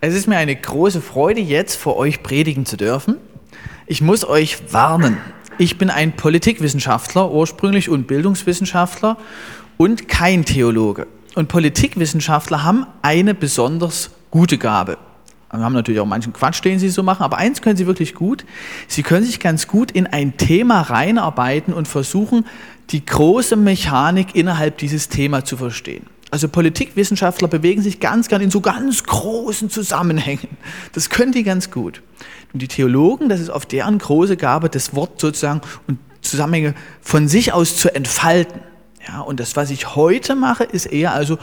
Es ist mir eine große Freude, jetzt vor euch predigen zu dürfen. Ich muss euch warnen. Ich bin ein Politikwissenschaftler ursprünglich und Bildungswissenschaftler und kein Theologe. Und Politikwissenschaftler haben eine besonders gute Gabe. Wir haben natürlich auch manchen Quatsch, den sie so machen, aber eins können sie wirklich gut. Sie können sich ganz gut in ein Thema reinarbeiten und versuchen, die große Mechanik innerhalb dieses Thema zu verstehen. Also Politikwissenschaftler bewegen sich ganz gern in so ganz großen Zusammenhängen. Das können die ganz gut. Und die Theologen, das ist auf deren große Gabe, das Wort sozusagen und Zusammenhänge von sich aus zu entfalten. Ja, und das, was ich heute mache, ist eher also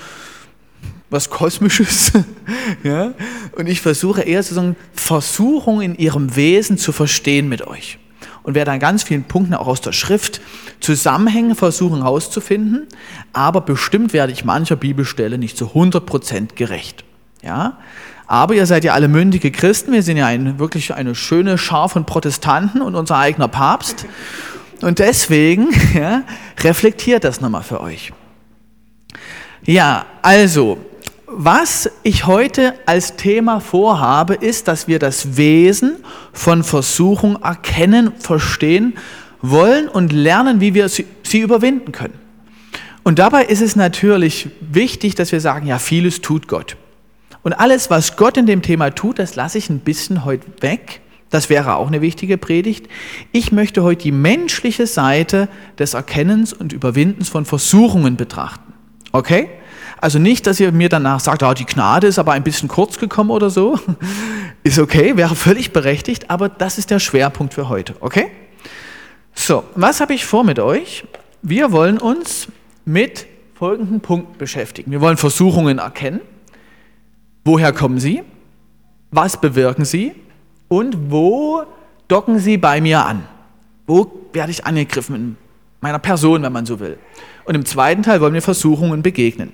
was Kosmisches. ja, und ich versuche eher sozusagen Versuchung in ihrem Wesen zu verstehen mit euch und werde an ganz vielen Punkten auch aus der Schrift Zusammenhänge versuchen herauszufinden, aber bestimmt werde ich mancher Bibelstelle nicht zu 100% gerecht. Ja? Aber ihr seid ja alle mündige Christen, wir sind ja ein, wirklich eine schöne Schar von Protestanten und unser eigener Papst. Und deswegen ja, reflektiert das nochmal für euch. Ja, also, was ich heute als Thema vorhabe, ist, dass wir das Wesen von Versuchung erkennen, verstehen wollen und lernen, wie wir sie, überwinden können. Und dabei ist es natürlich wichtig, dass wir sagen, ja, vieles tut Gott. Und alles, was Gott in dem Thema tut, das lasse ich ein bisschen heute weg. Das wäre auch eine wichtige Predigt. Ich möchte heute die menschliche Seite des Erkennens und Überwindens von Versuchungen betrachten. Okay? Also nicht, dass ihr mir danach sagt, oh, die Gnade ist aber ein bisschen kurz gekommen oder so. Ist okay, wäre völlig berechtigt, aber das ist der Schwerpunkt für heute. Okay? So, was habe ich vor mit euch? Wir wollen uns mit folgenden Punkten beschäftigen. Wir wollen Versuchungen erkennen. Woher kommen sie? Was bewirken sie? Und wo docken sie bei mir an? Wo werde ich angegriffen in meiner Person, wenn man so will? Und im zweiten Teil wollen wir Versuchungen begegnen.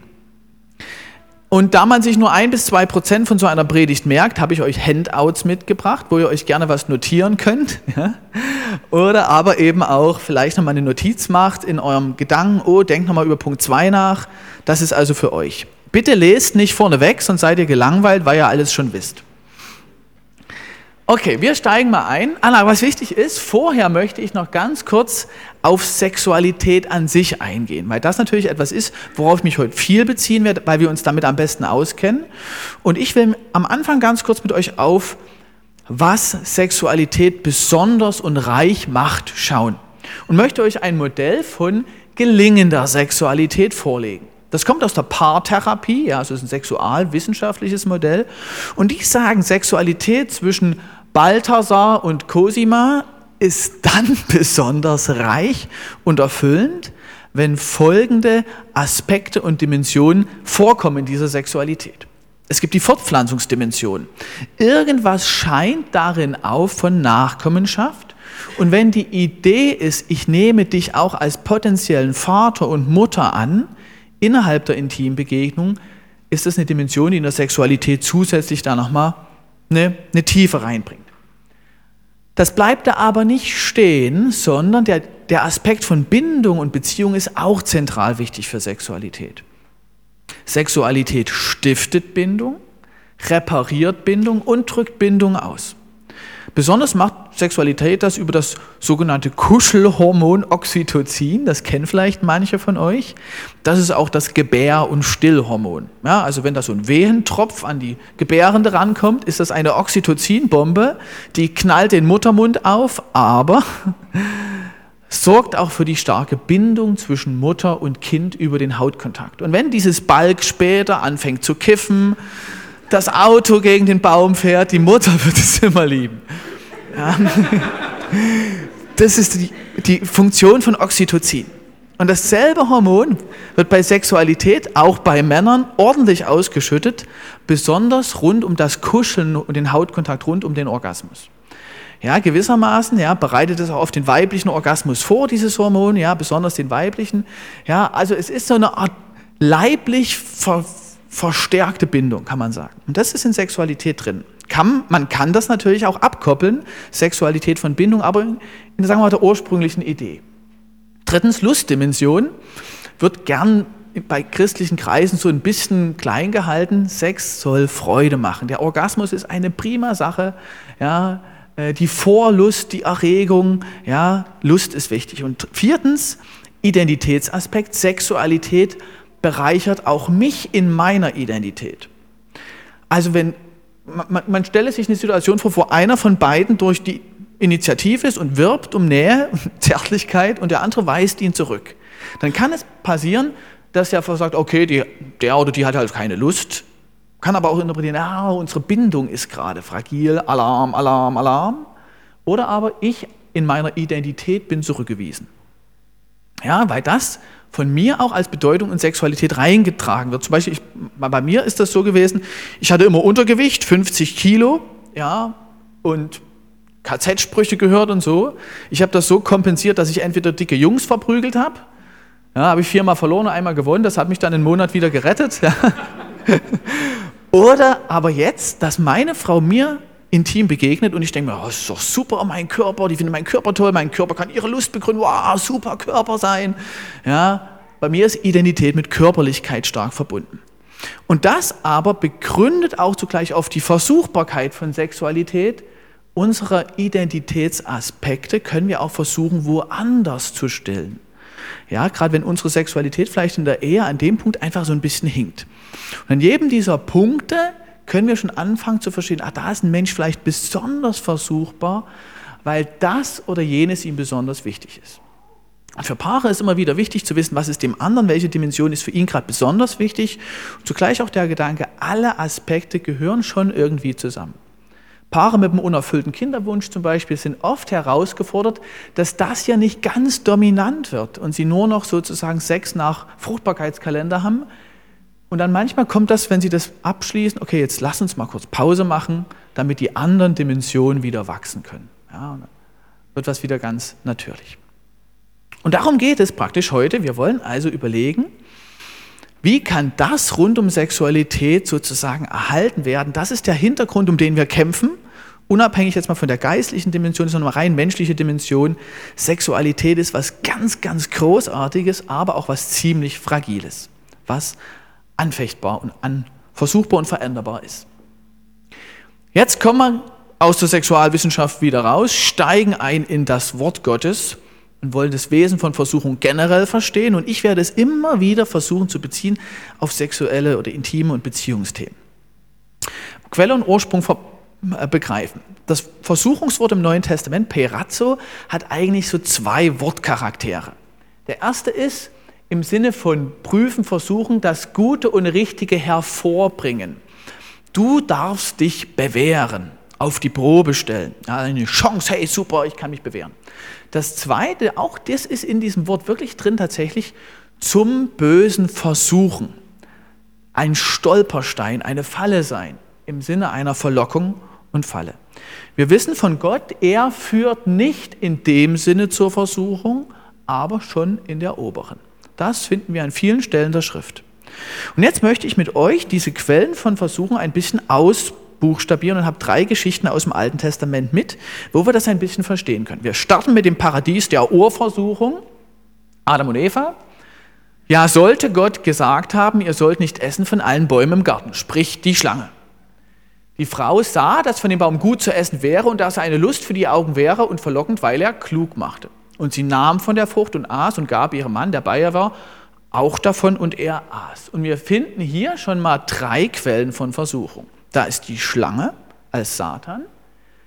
Und da man sich nur ein bis zwei Prozent von so einer Predigt merkt, habe ich euch Handouts mitgebracht, wo ihr euch gerne was notieren könnt. Ja? Oder aber eben auch vielleicht nochmal eine Notiz macht in eurem Gedanken, oh, denkt nochmal über Punkt 2 nach. Das ist also für euch. Bitte lest nicht vorneweg, sonst seid ihr gelangweilt, weil ihr alles schon wisst. Okay, wir steigen mal ein. Anna, was wichtig ist, vorher möchte ich noch ganz kurz auf Sexualität an sich eingehen, weil das natürlich etwas ist, worauf ich mich heute viel beziehen werde, weil wir uns damit am besten auskennen. Und ich will am Anfang ganz kurz mit euch auf, was Sexualität besonders und reich macht, schauen. Und möchte euch ein Modell von gelingender Sexualität vorlegen. Das kommt aus der Paartherapie, ja, also ist ein sexualwissenschaftliches Modell. Und die sagen, Sexualität zwischen Balthasar und Cosima ist dann besonders reich und erfüllend, wenn folgende Aspekte und Dimensionen vorkommen in dieser Sexualität. Es gibt die Fortpflanzungsdimension. Irgendwas scheint darin auf von Nachkommenschaft. Und wenn die Idee ist, ich nehme dich auch als potenziellen Vater und Mutter an, innerhalb der Intimbegegnung, ist das eine Dimension, die in der Sexualität zusätzlich da nochmal eine, eine Tiefe reinbringt. Das bleibt da aber nicht stehen, sondern der, der Aspekt von Bindung und Beziehung ist auch zentral wichtig für Sexualität. Sexualität stiftet Bindung, repariert Bindung und drückt Bindung aus. Besonders macht Sexualität das über das sogenannte Kuschelhormon Oxytocin, das kennen vielleicht manche von euch. Das ist auch das Gebär- und Stillhormon. Ja, also wenn da so ein Wehentropf an die Gebärende rankommt, ist das eine Oxytocinbombe, die knallt den Muttermund auf, aber sorgt auch für die starke Bindung zwischen Mutter und Kind über den Hautkontakt. Und wenn dieses Balk später anfängt zu kiffen, das Auto gegen den Baum fährt, die Mutter wird es immer lieben. Ja. Das ist die, die Funktion von Oxytocin. Und dasselbe Hormon wird bei Sexualität, auch bei Männern, ordentlich ausgeschüttet, besonders rund um das Kuscheln und den Hautkontakt rund um den Orgasmus. Ja, gewissermaßen, ja, bereitet es auch auf den weiblichen Orgasmus vor, dieses Hormon, ja, besonders den weiblichen. Ja, also es ist so eine Art leiblich ver verstärkte Bindung, kann man sagen. Und das ist in Sexualität drin. Kann, man kann das natürlich auch abkoppeln, Sexualität von Bindung, aber in, sagen wir mal, der ursprünglichen Idee. Drittens, Lustdimension wird gern bei christlichen Kreisen so ein bisschen klein gehalten. Sex soll Freude machen. Der Orgasmus ist eine prima Sache. Ja, äh, die Vorlust, die Erregung, ja, Lust ist wichtig. Und viertens, Identitätsaspekt, Sexualität bereichert auch mich in meiner Identität. Also wenn man, man stelle sich eine Situation vor, wo einer von beiden durch die Initiative ist und wirbt um Nähe Zärtlichkeit und der andere weist ihn zurück. Dann kann es passieren, dass der sagt, okay, die, der oder die hat halt keine Lust, kann aber auch interpretieren, ah, unsere Bindung ist gerade fragil, Alarm, Alarm, Alarm. Oder aber ich in meiner Identität bin zurückgewiesen. Ja, weil das von mir auch als Bedeutung in Sexualität reingetragen wird. Zum Beispiel, ich, bei mir ist das so gewesen, ich hatte immer Untergewicht, 50 Kilo, ja, und KZ-Sprüche gehört und so. Ich habe das so kompensiert, dass ich entweder dicke Jungs verprügelt habe, ja, habe ich viermal verloren, einmal gewonnen, das hat mich dann einen Monat wieder gerettet. Ja. Oder aber jetzt, dass meine Frau mir intim begegnet und ich denke mir, oh, ist doch super, mein Körper, die finden meinen Körper toll, mein Körper kann ihre Lust begründen, wow, super Körper sein. Ja, bei mir ist Identität mit Körperlichkeit stark verbunden. Und das aber begründet auch zugleich auf die Versuchbarkeit von Sexualität. Unsere Identitätsaspekte können wir auch versuchen, woanders zu stillen. Ja, gerade wenn unsere Sexualität vielleicht in der Ehe an dem Punkt einfach so ein bisschen hinkt. Und an jedem dieser Punkte können wir schon anfangen zu verstehen, ah, da ist ein Mensch vielleicht besonders versuchbar, weil das oder jenes ihm besonders wichtig ist. Und für Paare ist immer wieder wichtig zu wissen, was ist dem anderen, welche Dimension ist für ihn gerade besonders wichtig. Und zugleich auch der Gedanke, alle Aspekte gehören schon irgendwie zusammen. Paare mit einem unerfüllten Kinderwunsch zum Beispiel sind oft herausgefordert, dass das ja nicht ganz dominant wird und sie nur noch sozusagen Sex nach Fruchtbarkeitskalender haben, und dann manchmal kommt das, wenn Sie das abschließen, okay, jetzt lass uns mal kurz Pause machen, damit die anderen Dimensionen wieder wachsen können. Ja, dann wird was wieder ganz natürlich. Und darum geht es praktisch heute. Wir wollen also überlegen, wie kann das rund um Sexualität sozusagen erhalten werden? Das ist der Hintergrund, um den wir kämpfen. Unabhängig jetzt mal von der geistlichen Dimension, sondern mal rein menschliche Dimension. Sexualität ist was ganz, ganz Großartiges, aber auch was ziemlich Fragiles. Was anfechtbar und versuchbar und veränderbar ist. Jetzt kommen wir aus der Sexualwissenschaft wieder raus, steigen ein in das Wort Gottes und wollen das Wesen von Versuchung generell verstehen. Und ich werde es immer wieder versuchen zu beziehen auf sexuelle oder intime und Beziehungsthemen. Quelle und Ursprung äh, begreifen. Das Versuchungswort im Neuen Testament, Perazzo, hat eigentlich so zwei Wortcharaktere. Der erste ist, im Sinne von prüfen, versuchen, das Gute und Richtige hervorbringen. Du darfst dich bewähren, auf die Probe stellen. Eine Chance, hey, super, ich kann mich bewähren. Das Zweite, auch das ist in diesem Wort wirklich drin tatsächlich, zum bösen Versuchen. Ein Stolperstein, eine Falle sein, im Sinne einer Verlockung und Falle. Wir wissen von Gott, er führt nicht in dem Sinne zur Versuchung, aber schon in der oberen. Das finden wir an vielen Stellen der Schrift. Und jetzt möchte ich mit euch diese Quellen von Versuchen ein bisschen ausbuchstabieren und habe drei Geschichten aus dem Alten Testament mit, wo wir das ein bisschen verstehen können. Wir starten mit dem Paradies der Urversuchung, Adam und Eva. Ja, sollte Gott gesagt haben, ihr sollt nicht essen von allen Bäumen im Garten, sprich die Schlange. Die Frau sah, dass von dem Baum gut zu essen wäre und dass er eine Lust für die Augen wäre und verlockend, weil er klug machte. Und sie nahm von der Frucht und aß und gab ihrem Mann, der bei ihr war, auch davon und er aß. Und wir finden hier schon mal drei Quellen von Versuchung. Da ist die Schlange als Satan,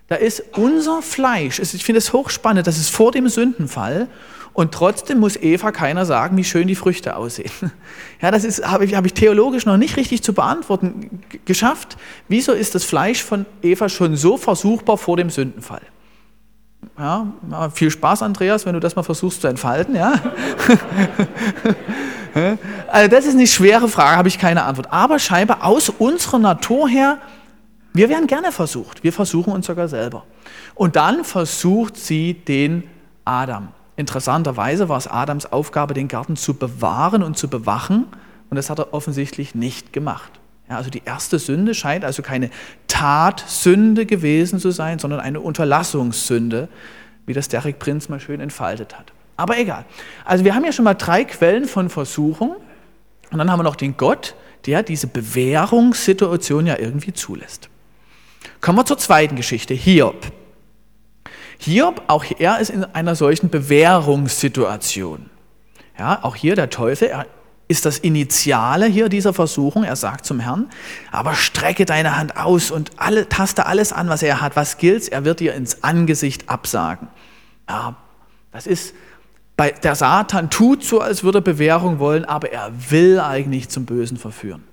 da ist unser Fleisch. Ich finde es hochspannend, das ist vor dem Sündenfall und trotzdem muss Eva keiner sagen, wie schön die Früchte aussehen. Ja, das habe ich, hab ich theologisch noch nicht richtig zu beantworten geschafft. Wieso ist das Fleisch von Eva schon so versuchbar vor dem Sündenfall? Ja, viel Spaß, Andreas, wenn du das mal versuchst zu entfalten. Ja? also das ist eine schwere Frage, habe ich keine Antwort. Aber scheinbar aus unserer Natur her, wir werden gerne versucht. Wir versuchen uns sogar selber. Und dann versucht sie den Adam. Interessanterweise war es Adams Aufgabe, den Garten zu bewahren und zu bewachen. Und das hat er offensichtlich nicht gemacht. Ja, also die erste Sünde scheint also keine Tatsünde gewesen zu sein, sondern eine Unterlassungssünde, wie das Derek Prinz mal schön entfaltet hat. Aber egal. Also wir haben ja schon mal drei Quellen von Versuchung. Und dann haben wir noch den Gott, der diese Bewährungssituation ja irgendwie zulässt. Kommen wir zur zweiten Geschichte, Hiob. Hiob, auch er ist in einer solchen Bewährungssituation. Ja, auch hier der Teufel, er ist das Initiale hier dieser Versuchung. Er sagt zum Herrn, aber strecke deine Hand aus und alle, taste alles an, was er hat. Was gilt, er wird dir ins Angesicht absagen. Ja, das ist, bei, der Satan tut so, als würde er Bewährung wollen, aber er will eigentlich zum Bösen verführen.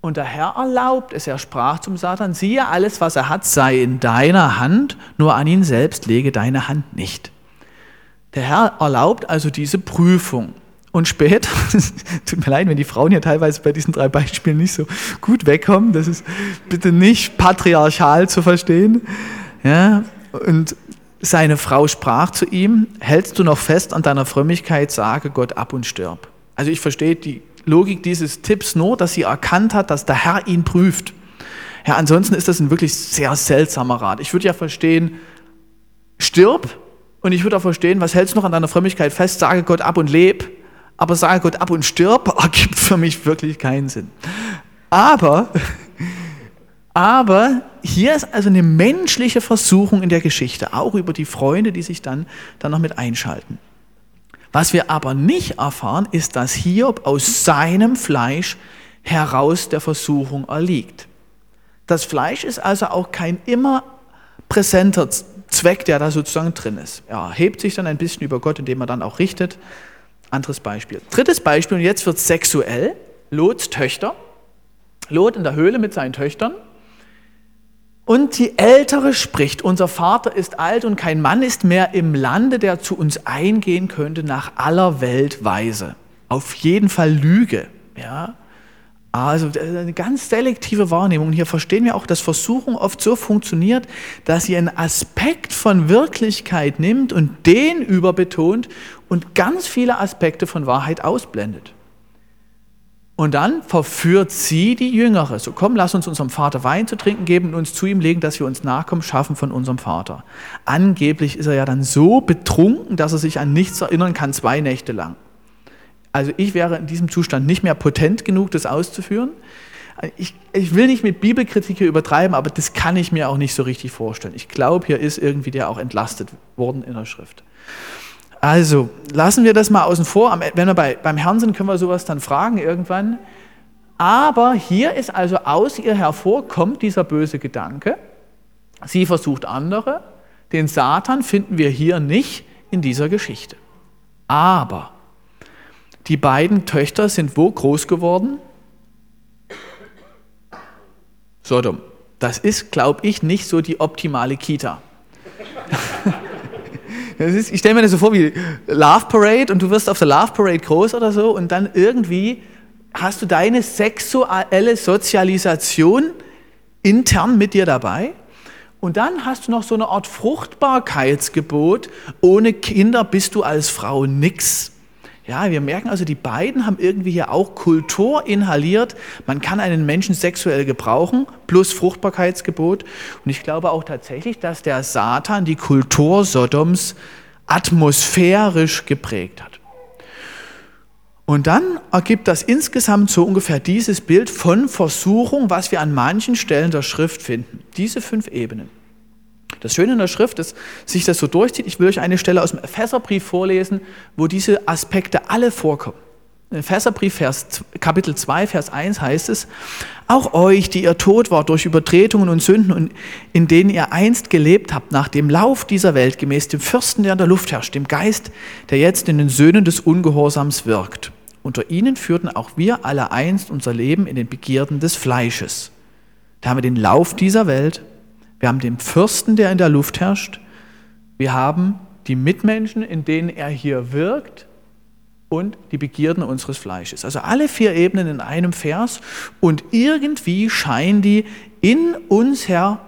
Und der Herr erlaubt es. Er sprach zum Satan, siehe, alles, was er hat, sei in deiner Hand, nur an ihn selbst lege deine Hand nicht. Der Herr erlaubt also diese Prüfung. Und später, tut mir leid, wenn die Frauen hier teilweise bei diesen drei Beispielen nicht so gut wegkommen, das ist bitte nicht patriarchal zu verstehen. Ja, und seine Frau sprach zu ihm, hältst du noch fest an deiner Frömmigkeit, sage Gott ab und stirb. Also ich verstehe die Logik dieses Tipps nur, dass sie erkannt hat, dass der Herr ihn prüft. Ja, ansonsten ist das ein wirklich sehr seltsamer Rat. Ich würde ja verstehen, stirb und ich würde auch verstehen, was hältst du noch an deiner Frömmigkeit fest, sage Gott ab und leb aber sage Gott ab und stirb, ergibt für mich wirklich keinen Sinn. Aber, aber hier ist also eine menschliche Versuchung in der Geschichte, auch über die Freunde, die sich dann, dann noch mit einschalten. Was wir aber nicht erfahren, ist, dass Hiob aus seinem Fleisch heraus der Versuchung erliegt. Das Fleisch ist also auch kein immer präsenter Zweck, der da sozusagen drin ist. Er hebt sich dann ein bisschen über Gott, indem er dann auch richtet. Anderes Beispiel. Drittes Beispiel, und jetzt wird es sexuell. Lots Töchter. Lot in der Höhle mit seinen Töchtern. Und die Ältere spricht, unser Vater ist alt und kein Mann ist mehr im Lande, der zu uns eingehen könnte nach aller Welt Weise. Auf jeden Fall Lüge. Ja? Also eine ganz selektive Wahrnehmung. Hier verstehen wir auch, dass Versuchung oft so funktioniert, dass sie einen Aspekt von Wirklichkeit nimmt und den überbetont und ganz viele Aspekte von Wahrheit ausblendet. Und dann verführt sie die Jüngere. So komm, lass uns unserem Vater Wein zu trinken geben und uns zu ihm legen, dass wir uns Nachkommen schaffen von unserem Vater. Angeblich ist er ja dann so betrunken, dass er sich an nichts erinnern kann, zwei Nächte lang. Also ich wäre in diesem Zustand nicht mehr potent genug, das auszuführen. Ich, ich, will nicht mit Bibelkritik hier übertreiben, aber das kann ich mir auch nicht so richtig vorstellen. Ich glaube, hier ist irgendwie der auch entlastet worden in der Schrift. Also lassen wir das mal außen vor. Wenn wir bei, beim Herrn sind, können wir sowas dann fragen irgendwann. Aber hier ist also aus ihr hervorkommt dieser böse Gedanke. Sie versucht andere. Den Satan finden wir hier nicht in dieser Geschichte. Aber die beiden Töchter sind wo groß geworden? Sodom. Das ist, glaube ich, nicht so die optimale Kita. Ist, ich stelle mir das so vor wie Love Parade und du wirst auf der Love Parade groß oder so und dann irgendwie hast du deine sexuelle Sozialisation intern mit dir dabei und dann hast du noch so eine Art Fruchtbarkeitsgebot. Ohne Kinder bist du als Frau nix. Ja, wir merken also, die beiden haben irgendwie hier auch Kultur inhaliert. Man kann einen Menschen sexuell gebrauchen, plus Fruchtbarkeitsgebot. Und ich glaube auch tatsächlich, dass der Satan die Kultur Sodoms atmosphärisch geprägt hat. Und dann ergibt das insgesamt so ungefähr dieses Bild von Versuchung, was wir an manchen Stellen der Schrift finden. Diese fünf Ebenen. Das Schöne in der Schrift ist, sich das so durchzieht. Ich will euch eine Stelle aus dem Epheserbrief vorlesen, wo diese Aspekte alle vorkommen. Im Epheserbrief Vers, Kapitel 2, Vers 1 heißt es, auch euch, die ihr tot wart durch Übertretungen und Sünden und in denen ihr einst gelebt habt, nach dem Lauf dieser Welt, gemäß dem Fürsten, der in der Luft herrscht, dem Geist, der jetzt in den Söhnen des Ungehorsams wirkt. Unter ihnen führten auch wir alle einst unser Leben in den Begierden des Fleisches. Da haben wir den Lauf dieser Welt, wir haben den Fürsten, der in der Luft herrscht. Wir haben die Mitmenschen, in denen er hier wirkt und die Begierden unseres Fleisches. Also alle vier Ebenen in einem Vers und irgendwie scheinen die in uns her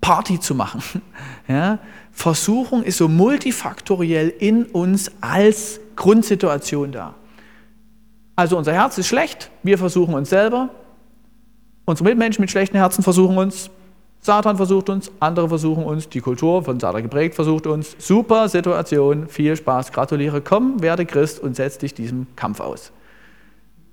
Party zu machen. Ja? Versuchung ist so multifaktoriell in uns als Grundsituation da. Also unser Herz ist schlecht, wir versuchen uns selber, unsere Mitmenschen mit schlechten Herzen versuchen uns, Satan versucht uns, andere versuchen uns, die Kultur von Satan geprägt versucht uns. Super Situation, viel Spaß, gratuliere, komm, werde Christ und setz dich diesem Kampf aus.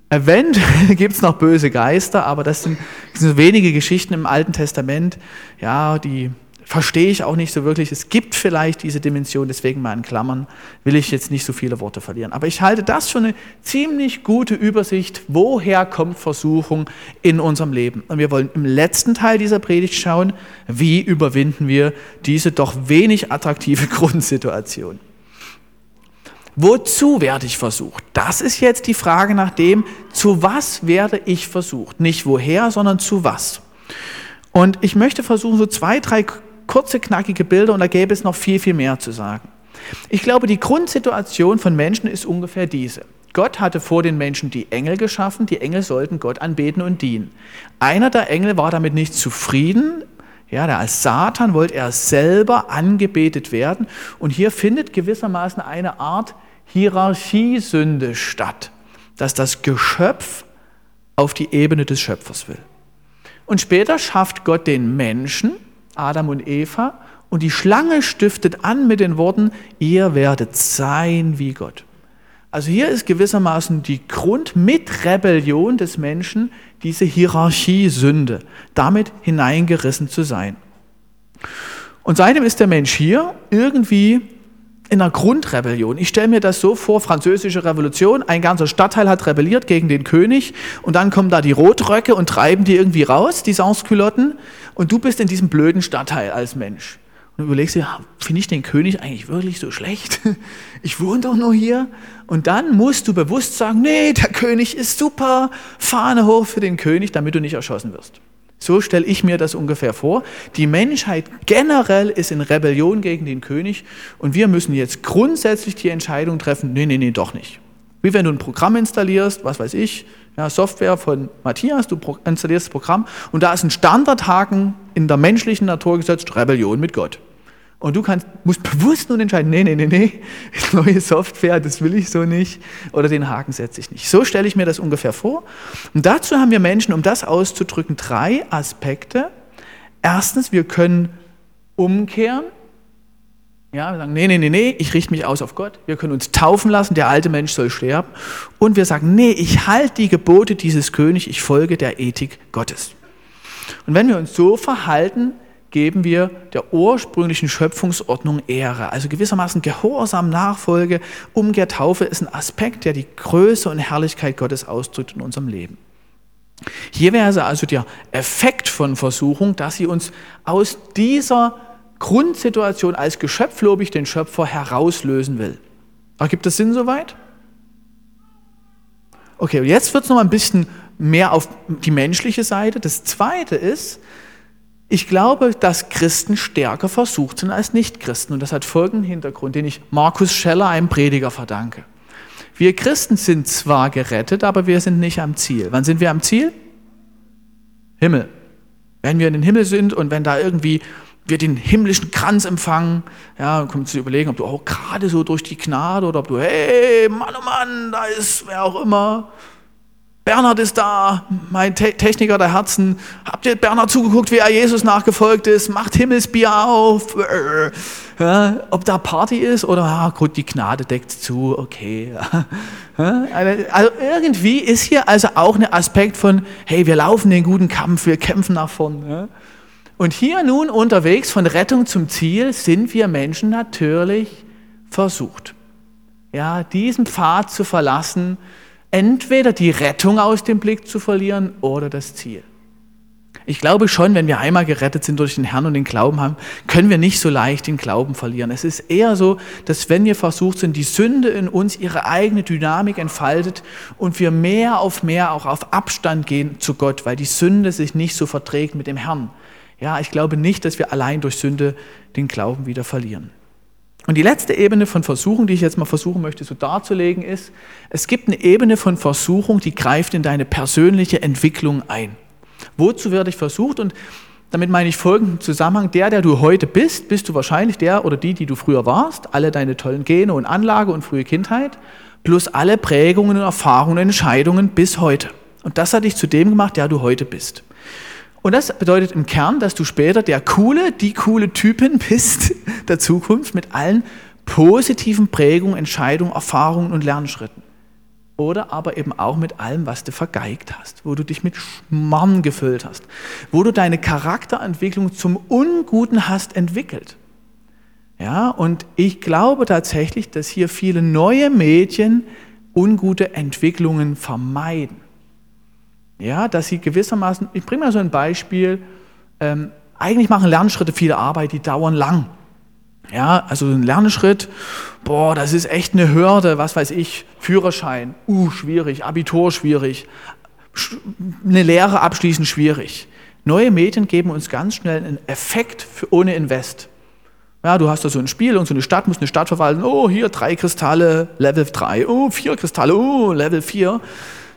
Eventuell gibt es noch böse Geister, aber das sind, das sind wenige Geschichten im Alten Testament, ja, die verstehe ich auch nicht so wirklich. Es gibt vielleicht diese Dimension, deswegen mal in Klammern will ich jetzt nicht so viele Worte verlieren. Aber ich halte das für eine ziemlich gute Übersicht, woher kommt Versuchung in unserem Leben. Und wir wollen im letzten Teil dieser Predigt schauen, wie überwinden wir diese doch wenig attraktive Grundsituation. Wozu werde ich versucht? Das ist jetzt die Frage nach dem, zu was werde ich versucht? Nicht woher, sondern zu was. Und ich möchte versuchen, so zwei, drei kurze, knackige Bilder und da gäbe es noch viel, viel mehr zu sagen. Ich glaube, die Grundsituation von Menschen ist ungefähr diese. Gott hatte vor den Menschen die Engel geschaffen, die Engel sollten Gott anbeten und dienen. Einer der Engel war damit nicht zufrieden, ja, der als Satan wollte er selber angebetet werden. Und hier findet gewissermaßen eine Art Hierarchiesünde statt, dass das Geschöpf auf die Ebene des Schöpfers will. Und später schafft Gott den Menschen, Adam und Eva, und die Schlange stiftet an mit den Worten, ihr werdet sein wie Gott. Also hier ist gewissermaßen die Grundmitrebellion des Menschen, diese Hierarchiesünde, damit hineingerissen zu sein. Und seitdem ist der Mensch hier irgendwie in einer Grundrebellion. Ich stelle mir das so vor, französische Revolution, ein ganzer Stadtteil hat rebelliert gegen den König und dann kommen da die Rotröcke und treiben die irgendwie raus, die Sansculotten, und du bist in diesem blöden Stadtteil als Mensch. Und überlegst dir, finde ich den König eigentlich wirklich so schlecht? Ich wohne doch nur hier. Und dann musst du bewusst sagen, nee, der König ist super, Fahne hoch für den König, damit du nicht erschossen wirst. So stelle ich mir das ungefähr vor. Die Menschheit generell ist in Rebellion gegen den König und wir müssen jetzt grundsätzlich die Entscheidung treffen, nee, nee, nee, doch nicht. Wie wenn du ein Programm installierst, was weiß ich, ja, Software von Matthias, du installierst das Programm und da ist ein Standardhaken in der menschlichen Natur gesetzt, Rebellion mit Gott. Und du kannst, musst bewusst nun entscheiden, nee, nee, nee, nee, neue Software, das will ich so nicht oder den Haken setze ich nicht. So stelle ich mir das ungefähr vor. Und dazu haben wir Menschen, um das auszudrücken, drei Aspekte. Erstens, wir können umkehren. Ja, wir sagen, nee, nee, nee, nee, ich richte mich aus auf Gott. Wir können uns taufen lassen, der alte Mensch soll sterben. Und wir sagen, nee, ich halte die Gebote dieses Königs, ich folge der Ethik Gottes. Und wenn wir uns so verhalten, geben wir der ursprünglichen Schöpfungsordnung Ehre. Also gewissermaßen Gehorsam, Nachfolge, Umkehr, Taufe ist ein Aspekt, der die Größe und Herrlichkeit Gottes ausdrückt in unserem Leben. Hier wäre also der Effekt von Versuchung, dass sie uns aus dieser Grundsituation als Geschöpf, lobe ich den Schöpfer, herauslösen will. Ergibt das Sinn soweit? Okay, jetzt wird es noch ein bisschen mehr auf die menschliche Seite. Das zweite ist, ich glaube, dass Christen stärker versucht sind als Nichtchristen. Und das hat folgenden Hintergrund, den ich Markus Scheller, einem Prediger, verdanke. Wir Christen sind zwar gerettet, aber wir sind nicht am Ziel. Wann sind wir am Ziel? Himmel. Wenn wir in den Himmel sind und wenn da irgendwie wir den himmlischen Kranz empfangen, ja, kommt zu überlegen, ob du auch gerade so durch die Gnade oder ob du, hey, Mann, oh Mann, da ist wer auch immer, Bernhard ist da, mein Te Techniker der Herzen. Habt ihr Bernhard zugeguckt, wie er Jesus nachgefolgt ist? Macht Himmelsbier auf. Ja, ob da Party ist oder, ah, gut, die Gnade deckt zu, okay. Also irgendwie ist hier also auch ein Aspekt von, hey, wir laufen den guten Kampf, wir kämpfen nach vorn. Und hier nun unterwegs von Rettung zum Ziel sind wir Menschen natürlich versucht. Ja, diesen Pfad zu verlassen, entweder die Rettung aus dem Blick zu verlieren oder das Ziel. Ich glaube schon, wenn wir einmal gerettet sind durch den Herrn und den Glauben haben, können wir nicht so leicht den Glauben verlieren. Es ist eher so, dass wenn wir versucht sind, die Sünde in uns ihre eigene Dynamik entfaltet und wir mehr auf mehr auch auf Abstand gehen zu Gott, weil die Sünde sich nicht so verträgt mit dem Herrn. Ja, ich glaube nicht, dass wir allein durch Sünde den Glauben wieder verlieren. Und die letzte Ebene von Versuchung, die ich jetzt mal versuchen möchte so darzulegen, ist, es gibt eine Ebene von Versuchung, die greift in deine persönliche Entwicklung ein. Wozu werde ich versucht? Und damit meine ich folgenden Zusammenhang. Der, der du heute bist, bist du wahrscheinlich der oder die, die du früher warst. Alle deine tollen Gene und Anlage und frühe Kindheit. Plus alle Prägungen, Erfahrungen, Entscheidungen bis heute. Und das hat dich zu dem gemacht, der du heute bist. Und das bedeutet im Kern, dass du später der coole, die coole Typin bist der Zukunft mit allen positiven Prägungen, Entscheidungen, Erfahrungen und Lernschritten. oder aber eben auch mit allem, was du vergeigt hast, wo du dich mit Schmarrn gefüllt hast, wo du deine Charakterentwicklung zum Unguten hast entwickelt. Ja, und ich glaube tatsächlich, dass hier viele neue Medien ungute Entwicklungen vermeiden. Ja, dass sie gewissermaßen, ich bringe mal so ein Beispiel, ähm, eigentlich machen Lernschritte viele Arbeit, die dauern lang. Ja, also ein Lernschritt, boah, das ist echt eine Hürde, was weiß ich, Führerschein, uh, schwierig, Abitur schwierig, eine Lehre abschließen schwierig. Neue Medien geben uns ganz schnell einen Effekt ohne Invest. Ja, du hast da so ein Spiel und so eine Stadt muss eine Stadt verwalten. Oh, hier drei Kristalle, Level 3. Oh, vier Kristalle, oh, Level 4.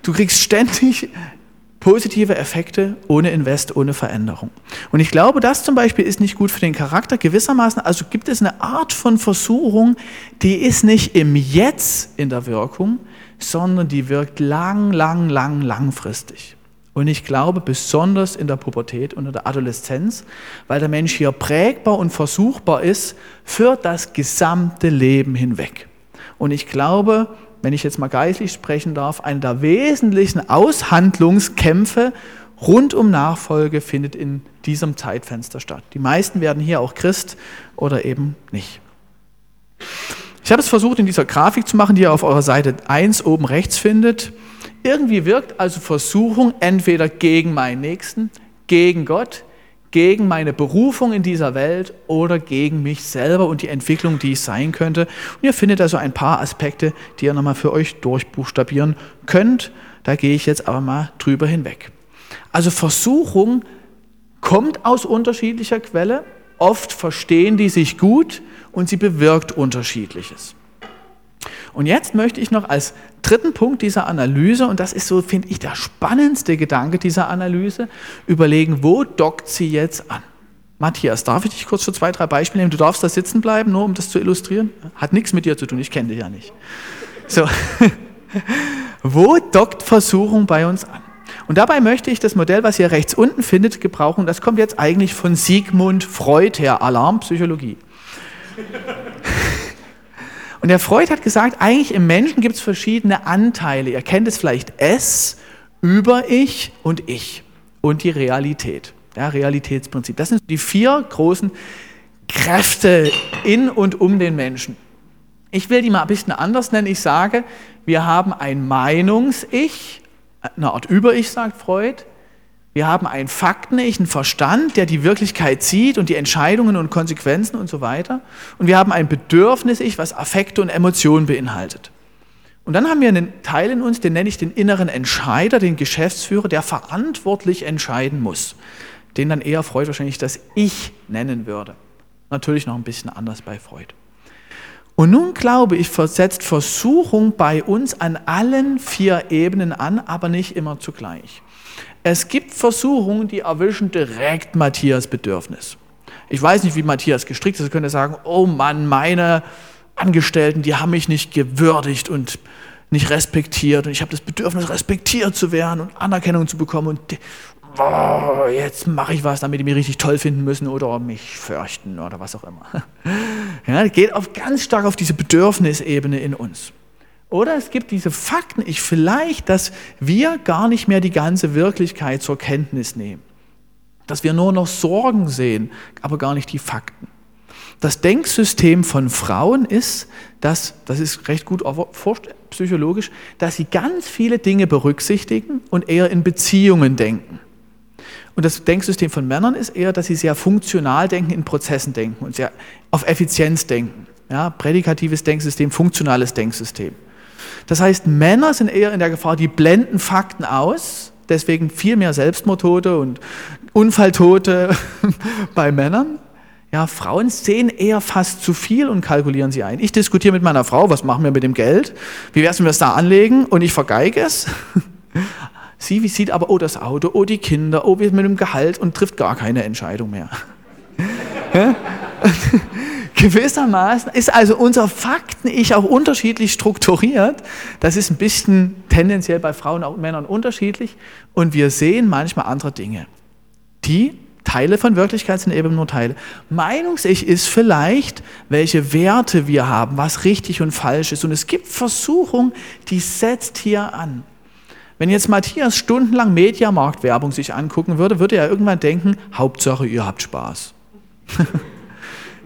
Du kriegst ständig positive Effekte ohne Invest, ohne Veränderung. Und ich glaube, das zum Beispiel ist nicht gut für den Charakter. Gewissermaßen, also gibt es eine Art von Versuchung, die ist nicht im Jetzt in der Wirkung, sondern die wirkt lang, lang, lang, langfristig. Und ich glaube, besonders in der Pubertät und in der Adoleszenz, weil der Mensch hier prägbar und versuchbar ist für das gesamte Leben hinweg. Und ich glaube, wenn ich jetzt mal geistlich sprechen darf, einer der wesentlichen Aushandlungskämpfe rund um Nachfolge findet in diesem Zeitfenster statt. Die meisten werden hier auch Christ oder eben nicht. Ich habe es versucht in dieser Grafik zu machen, die ihr auf eurer Seite 1 oben rechts findet. Irgendwie wirkt also Versuchung entweder gegen meinen Nächsten, gegen Gott, gegen meine Berufung in dieser Welt oder gegen mich selber und die Entwicklung, die ich sein könnte. Und ihr findet also ein paar Aspekte, die ihr nochmal für euch durchbuchstabieren könnt. Da gehe ich jetzt aber mal drüber hinweg. Also Versuchung kommt aus unterschiedlicher Quelle. Oft verstehen die sich gut und sie bewirkt unterschiedliches. Und jetzt möchte ich noch als dritten Punkt dieser Analyse, und das ist so, finde ich, der spannendste Gedanke dieser Analyse, überlegen, wo dockt sie jetzt an? Matthias, darf ich dich kurz für zwei, drei Beispiele nehmen? Du darfst da sitzen bleiben, nur um das zu illustrieren. Hat nichts mit dir zu tun, ich kenne dich ja nicht. So, wo dockt Versuchung bei uns an? Und dabei möchte ich das Modell, was ihr rechts unten findet, gebrauchen. Das kommt jetzt eigentlich von Sigmund Freud her, Alarmpsychologie. Und der Freud hat gesagt, eigentlich im Menschen gibt es verschiedene Anteile. Ihr kennt es vielleicht S, Über-Ich und Ich und die Realität. Ja, Realitätsprinzip. Das sind die vier großen Kräfte in und um den Menschen. Ich will die mal ein bisschen anders nennen. Ich sage, wir haben ein Meinungs-Ich, eine Art Über-Ich, sagt Freud. Wir haben einen Verstand, der die Wirklichkeit sieht und die Entscheidungen und Konsequenzen und so weiter. Und wir haben ein Bedürfnis-Ich, was Affekte und Emotionen beinhaltet. Und dann haben wir einen Teil in uns, den nenne ich den inneren Entscheider, den Geschäftsführer, der verantwortlich entscheiden muss. Den dann eher Freud wahrscheinlich das Ich nennen würde. Natürlich noch ein bisschen anders bei Freud. Und nun glaube ich, versetzt Versuchung bei uns an allen vier Ebenen an, aber nicht immer zugleich. Es gibt Versuchungen, die erwischen direkt Matthias Bedürfnis. Ich weiß nicht, wie Matthias gestrickt ist. Er könnte sagen, oh Mann, meine Angestellten, die haben mich nicht gewürdigt und nicht respektiert. Und ich habe das Bedürfnis, respektiert zu werden und Anerkennung zu bekommen. Und oh, jetzt mache ich was, damit die mich richtig toll finden müssen oder mich fürchten oder was auch immer. Ja, geht auf, ganz stark auf diese Bedürfnisebene in uns. Oder es gibt diese Fakten, ich vielleicht, dass wir gar nicht mehr die ganze Wirklichkeit zur Kenntnis nehmen. Dass wir nur noch Sorgen sehen, aber gar nicht die Fakten. Das Denksystem von Frauen ist, dass, das ist recht gut psychologisch, dass sie ganz viele Dinge berücksichtigen und eher in Beziehungen denken. Und das Denksystem von Männern ist eher, dass sie sehr funktional denken, in Prozessen denken und sehr auf Effizienz denken. Ja, prädikatives Denksystem, funktionales Denksystem. Das heißt, Männer sind eher in der Gefahr, die blenden Fakten aus, deswegen viel mehr Selbstmordtote und Unfalltote bei Männern. Ja, Frauen sehen eher fast zu viel und kalkulieren sie ein. Ich diskutiere mit meiner Frau, was machen wir mit dem Geld? Wie wenn wir es da anlegen und ich vergeige es? Sie sieht aber, oh, das Auto, oh, die Kinder, oh, wir mit dem Gehalt und trifft gar keine Entscheidung mehr. Gewissermaßen ist also unser Fakten-Ich auch unterschiedlich strukturiert. Das ist ein bisschen tendenziell bei Frauen und Männern unterschiedlich. Und wir sehen manchmal andere Dinge, die Teile von Wirklichkeit sind eben nur Teile. Meinungs-Ich ist vielleicht, welche Werte wir haben, was richtig und falsch ist. Und es gibt Versuchung, die setzt hier an. Wenn jetzt Matthias stundenlang Mediamarktwerbung sich angucken würde, würde er irgendwann denken, Hauptsache, ihr habt Spaß.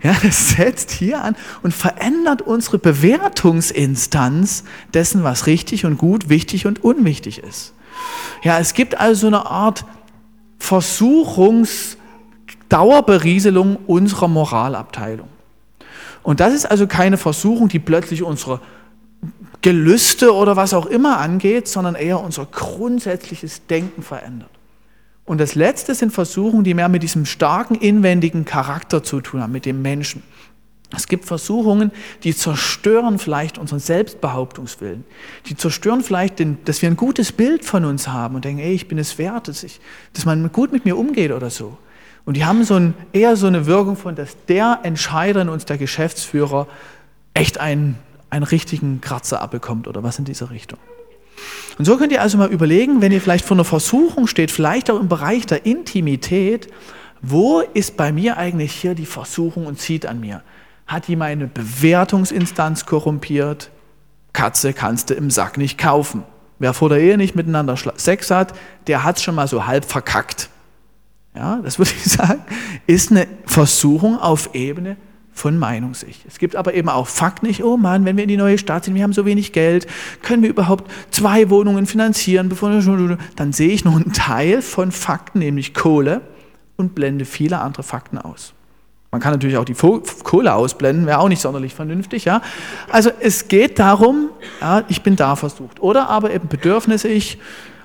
Ja, das setzt hier an und verändert unsere Bewertungsinstanz dessen, was richtig und gut, wichtig und unwichtig ist. Ja, es gibt also eine Art Versuchungsdauerberieselung unserer Moralabteilung. Und das ist also keine Versuchung, die plötzlich unsere Gelüste oder was auch immer angeht, sondern eher unser grundsätzliches Denken verändert. Und das Letzte sind Versuchungen, die mehr mit diesem starken inwendigen Charakter zu tun haben, mit dem Menschen. Es gibt Versuchungen, die zerstören vielleicht unseren Selbstbehauptungswillen. Die zerstören vielleicht, den, dass wir ein gutes Bild von uns haben und denken, ey, ich bin es wert, dass, ich, dass man gut mit mir umgeht oder so. Und die haben so ein, eher so eine Wirkung von, dass der Entscheider in uns, der Geschäftsführer, echt einen, einen richtigen Kratzer abbekommt oder was in dieser Richtung. Und so könnt ihr also mal überlegen, wenn ihr vielleicht vor einer Versuchung steht, vielleicht auch im Bereich der Intimität, wo ist bei mir eigentlich hier die Versuchung und zieht an mir? Hat die meine Bewertungsinstanz korrumpiert? Katze kannst du im Sack nicht kaufen. Wer vor der Ehe nicht miteinander Sex hat, der hat es schon mal so halb verkackt. Ja, das würde ich sagen, ist eine Versuchung auf Ebene von Meinungssicht. Es gibt aber eben auch Fakt nicht, oh Mann, wenn wir in die neue Stadt sind, wir haben so wenig Geld, können wir überhaupt zwei Wohnungen finanzieren, bevor dann sehe ich noch einen Teil von Fakten, nämlich Kohle, und blende viele andere Fakten aus. Man kann natürlich auch die Kohle ausblenden, wäre auch nicht sonderlich vernünftig. Ja? Also es geht darum, ja, ich bin da versucht. Oder aber eben Bedürfnisse, ich,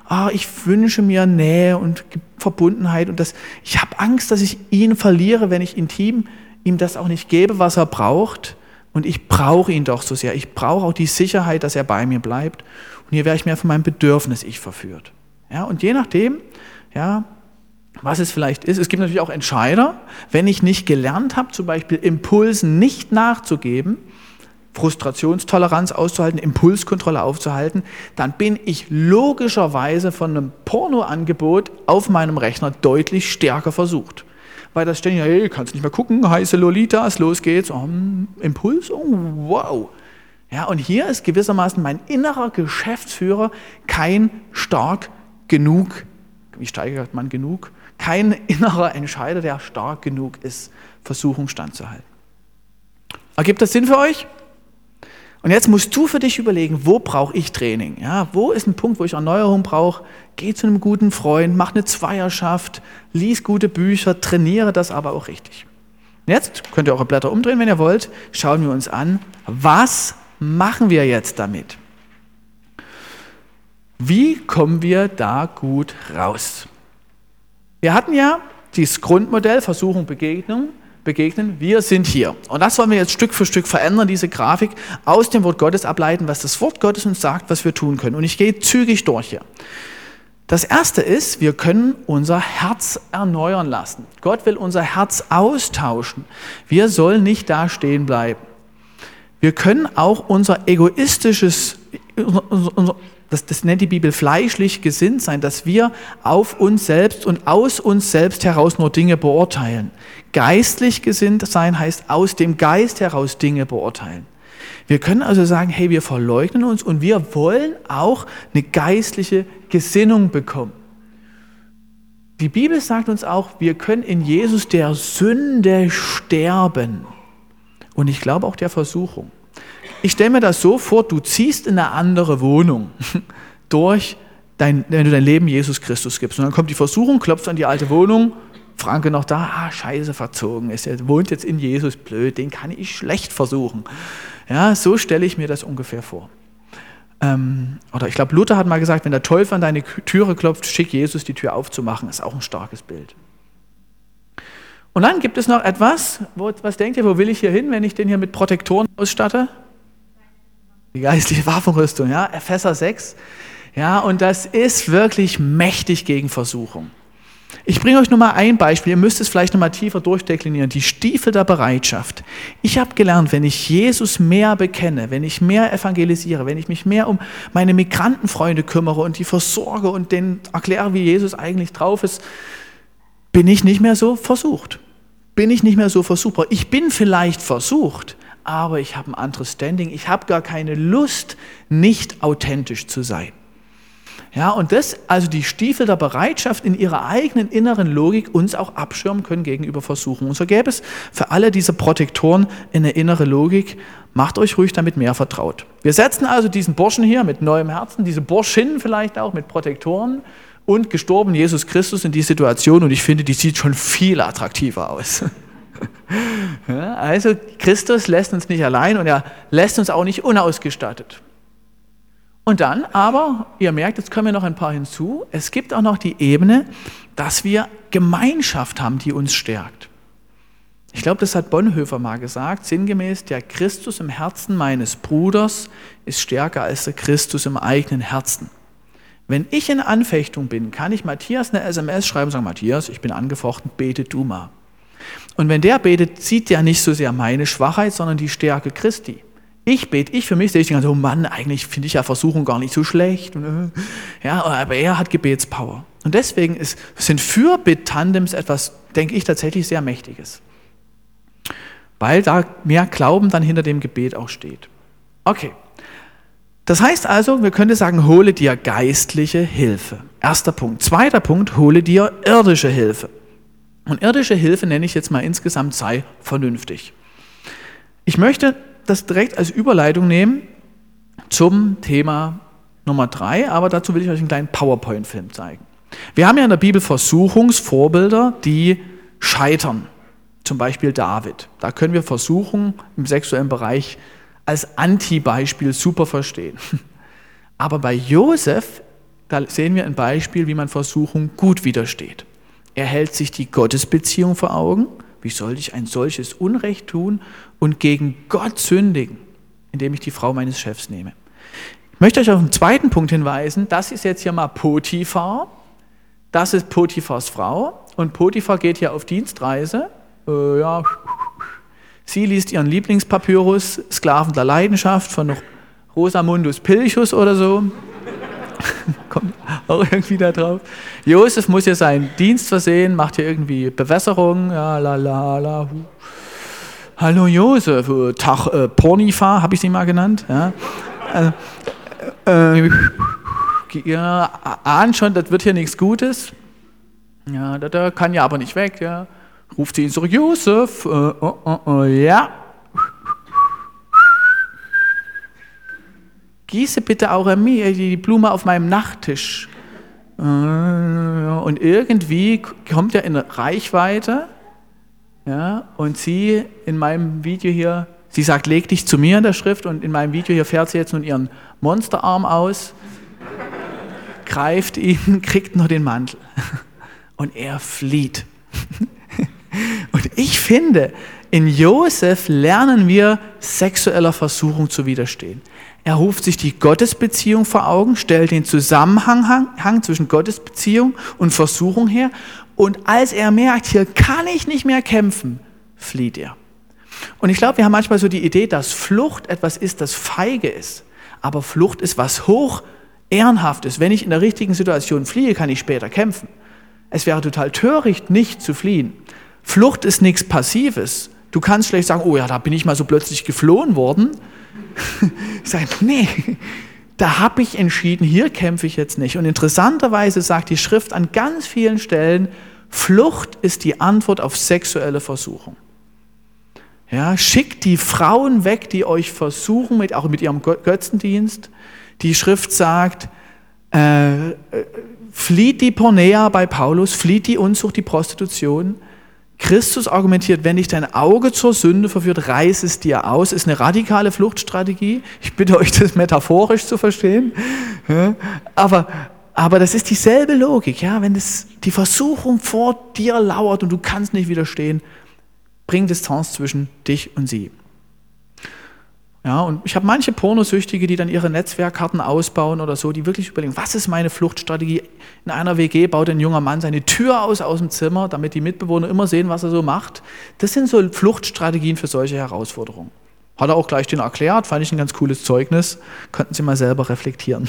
ah, ich wünsche mir Nähe und Verbundenheit und das, ich habe Angst, dass ich ihn verliere, wenn ich intim ihm das auch nicht gebe, was er braucht. Und ich brauche ihn doch so sehr. Ich brauche auch die Sicherheit, dass er bei mir bleibt. Und hier wäre ich mehr von meinem Bedürfnis ich verführt. Ja, und je nachdem, ja, was es vielleicht ist, es gibt natürlich auch Entscheider, wenn ich nicht gelernt habe, zum Beispiel Impulsen nicht nachzugeben, Frustrationstoleranz auszuhalten, Impulskontrolle aufzuhalten, dann bin ich logischerweise von einem Pornoangebot auf meinem Rechner deutlich stärker versucht weil das ständig, hey, kannst nicht mehr gucken, heiße Lolitas, los geht's, oh, Impuls, oh, wow. Ja, und hier ist gewissermaßen mein innerer Geschäftsführer kein stark genug, wie steigert man genug, kein innerer Entscheider, der stark genug ist, Versuchung standzuhalten. Ergibt das Sinn für euch? Und jetzt musst du für dich überlegen, wo brauche ich Training? Ja, wo ist ein Punkt, wo ich Erneuerung brauche? Geh zu einem guten Freund, mach eine Zweierschaft, lies gute Bücher, trainiere das aber auch richtig. Jetzt könnt ihr eure Blätter umdrehen, wenn ihr wollt. Schauen wir uns an, was machen wir jetzt damit? Wie kommen wir da gut raus? Wir hatten ja dieses Grundmodell Versuchung, Begegnung begegnen. Wir sind hier. Und das wollen wir jetzt Stück für Stück verändern, diese Grafik, aus dem Wort Gottes ableiten, was das Wort Gottes uns sagt, was wir tun können. Und ich gehe zügig durch hier. Das erste ist, wir können unser Herz erneuern lassen. Gott will unser Herz austauschen. Wir sollen nicht da stehen bleiben. Wir können auch unser egoistisches, unser, das, das nennt die Bibel fleischlich gesinnt sein, dass wir auf uns selbst und aus uns selbst heraus nur Dinge beurteilen. Geistlich gesinnt sein heißt aus dem Geist heraus Dinge beurteilen. Wir können also sagen, hey, wir verleugnen uns und wir wollen auch eine geistliche Gesinnung bekommen. Die Bibel sagt uns auch, wir können in Jesus der Sünde sterben. Und ich glaube auch der Versuchung. Ich stelle mir das so vor, du ziehst in eine andere Wohnung durch, dein, wenn du dein Leben Jesus Christus gibst. Und dann kommt die Versuchung, klopft an die alte Wohnung, Franke noch da, ah, scheiße, verzogen ist. Er wohnt jetzt in Jesus, blöd, den kann ich schlecht versuchen. Ja, so stelle ich mir das ungefähr vor. Ähm, oder ich glaube, Luther hat mal gesagt, wenn der Teufel an deine Türe klopft, schick Jesus die Tür aufzumachen. Ist auch ein starkes Bild. Und dann gibt es noch etwas, wo, was denkt ihr, wo will ich hier hin, wenn ich den hier mit Protektoren ausstatte? Die geistliche Waffenrüstung, ja, Epheser 6. Ja, und das ist wirklich mächtig gegen Versuchung. Ich bringe euch nur mal ein Beispiel, ihr müsst es vielleicht noch mal tiefer durchdeklinieren, die Stiefel der Bereitschaft. Ich habe gelernt, wenn ich Jesus mehr bekenne, wenn ich mehr evangelisiere, wenn ich mich mehr um meine Migrantenfreunde kümmere und die versorge und denen erkläre, wie Jesus eigentlich drauf ist, bin ich nicht mehr so versucht. Bin ich nicht mehr so versuchbar. Ich bin vielleicht versucht, aber ich habe ein anderes Standing. Ich habe gar keine Lust, nicht authentisch zu sein. Ja, und das, also die Stiefel der Bereitschaft in ihrer eigenen inneren Logik uns auch abschirmen können gegenüber Versuchen. Und so gäbe es für alle diese Protektoren eine innere Logik. Macht euch ruhig damit mehr vertraut. Wir setzen also diesen Burschen hier mit neuem Herzen, diese Burschin vielleicht auch mit Protektoren und gestorben Jesus Christus in die Situation und ich finde, die sieht schon viel attraktiver aus. Also Christus lässt uns nicht allein und er lässt uns auch nicht unausgestattet. Und dann aber, ihr merkt, jetzt kommen wir noch ein paar hinzu, es gibt auch noch die Ebene, dass wir Gemeinschaft haben, die uns stärkt. Ich glaube, das hat Bonhoeffer mal gesagt, sinngemäß, der Christus im Herzen meines Bruders ist stärker als der Christus im eigenen Herzen. Wenn ich in Anfechtung bin, kann ich Matthias eine SMS schreiben und sagen, Matthias, ich bin angefochten, bete du mal. Und wenn der betet, sieht der nicht so sehr meine Schwachheit, sondern die Stärke Christi. Ich bete, ich für mich sehe ich die ganze oh Mann, eigentlich finde ich ja Versuchung gar nicht so schlecht. Ja, aber er hat Gebetspower. Und deswegen ist, sind Fürbitt-Tandems etwas, denke ich, tatsächlich sehr Mächtiges. Weil da mehr Glauben dann hinter dem Gebet auch steht. Okay. Das heißt also, wir könnten sagen, hole dir geistliche Hilfe. Erster Punkt. Zweiter Punkt, hole dir irdische Hilfe. Und irdische Hilfe nenne ich jetzt mal insgesamt, sei vernünftig. Ich möchte das direkt als Überleitung nehmen zum Thema Nummer drei, aber dazu will ich euch einen kleinen PowerPoint-Film zeigen. Wir haben ja in der Bibel Versuchungsvorbilder, die scheitern. Zum Beispiel David. Da können wir Versuchung im sexuellen Bereich als Anti-Beispiel super verstehen. Aber bei Josef, da sehen wir ein Beispiel, wie man Versuchung gut widersteht. Er hält sich die Gottesbeziehung vor Augen wie sollte ich ein solches Unrecht tun und gegen Gott sündigen, indem ich die Frau meines Chefs nehme? Ich möchte euch auf einen zweiten Punkt hinweisen. Das ist jetzt hier mal Potiphar. Das ist Potiphars Frau. Und Potiphar geht hier auf Dienstreise. Äh, ja. Sie liest ihren Lieblingspapyrus, Sklaven der Leidenschaft von Rosamundus Pilchus oder so. Kommt auch irgendwie da drauf. Josef muss ja seinen Dienst versehen, macht hier irgendwie Bewässerung. Ja, la, la, la. Hallo Josef, äh, Tag äh, Pornifa, habe ich sie mal genannt. Ja. Äh, äh, ja, ahnt schon, das wird hier nichts Gutes. Ja, da, da kann ja aber nicht weg. Ja. Ruft sie ihn zurück, Josef, äh, oh, oh, oh, ja, gieße bitte auch die Blume auf meinem Nachttisch. Äh, und irgendwie kommt er in Reichweite. Ja, und sie in meinem Video hier, sie sagt, leg dich zu mir in der Schrift und in meinem Video hier fährt sie jetzt nun ihren Monsterarm aus, greift ihn, kriegt noch den Mantel und er flieht. Und ich finde, in Josef lernen wir sexueller Versuchung zu widerstehen. Er ruft sich die Gottesbeziehung vor Augen, stellt den Zusammenhang zwischen Gottesbeziehung und Versuchung her. Und als er merkt, hier kann ich nicht mehr kämpfen, flieht er. Und ich glaube, wir haben manchmal so die Idee, dass Flucht etwas ist, das feige ist. Aber Flucht ist was hoch ehrenhaftes. Wenn ich in der richtigen Situation fliehe, kann ich später kämpfen. Es wäre total töricht, nicht zu fliehen. Flucht ist nichts Passives. Du kannst schlecht sagen, oh ja, da bin ich mal so plötzlich geflohen worden. Ich sage, nee, da habe ich entschieden, hier kämpfe ich jetzt nicht. Und interessanterweise sagt die Schrift an ganz vielen Stellen, Flucht ist die Antwort auf sexuelle Versuchung. Ja, schickt die Frauen weg, die euch versuchen, mit, auch mit ihrem Götzendienst. Die Schrift sagt, äh, äh flieht die Pornea bei Paulus, flieht die Unzucht, die Prostitution. Christus argumentiert, wenn dich dein Auge zur Sünde verführt, reiß es dir aus. Ist eine radikale Fluchtstrategie. Ich bitte euch, das metaphorisch zu verstehen. Aber, aber das ist dieselbe Logik. Ja? Wenn das, die Versuchung vor dir lauert und du kannst nicht widerstehen, bring Distanz zwischen dich und sie. Ja, und ich habe manche Pornosüchtige, die dann ihre Netzwerkkarten ausbauen oder so, die wirklich überlegen, was ist meine Fluchtstrategie? In einer WG baut ein junger Mann seine Tür aus aus dem Zimmer, damit die Mitbewohner immer sehen, was er so macht. Das sind so Fluchtstrategien für solche Herausforderungen. Hat er auch gleich den erklärt, fand ich ein ganz cooles Zeugnis. Könnten Sie mal selber reflektieren.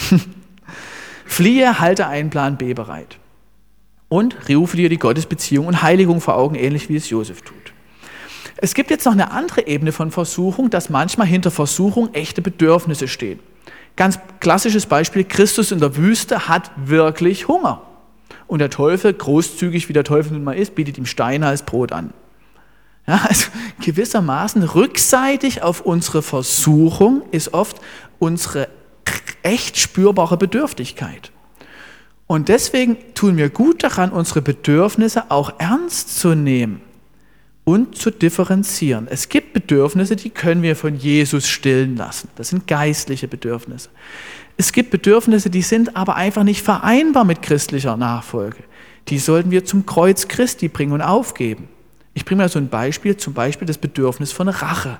Fliehe, halte einen Plan B bereit. und rufe dir die Gottesbeziehung und Heiligung vor Augen, ähnlich wie es Josef tut. Es gibt jetzt noch eine andere Ebene von Versuchung, dass manchmal hinter Versuchung echte Bedürfnisse stehen. Ganz klassisches Beispiel, Christus in der Wüste hat wirklich Hunger. Und der Teufel, großzügig wie der Teufel nun mal ist, bietet ihm Steine als Brot an. Ja, also gewissermaßen rückseitig auf unsere Versuchung ist oft unsere echt spürbare Bedürftigkeit. Und deswegen tun wir gut daran, unsere Bedürfnisse auch ernst zu nehmen und zu differenzieren. Es gibt Bedürfnisse, die können wir von Jesus stillen lassen. Das sind geistliche Bedürfnisse. Es gibt Bedürfnisse, die sind aber einfach nicht vereinbar mit christlicher Nachfolge. Die sollten wir zum Kreuz Christi bringen und aufgeben. Ich bringe mal so ein Beispiel, zum Beispiel das Bedürfnis von Rache.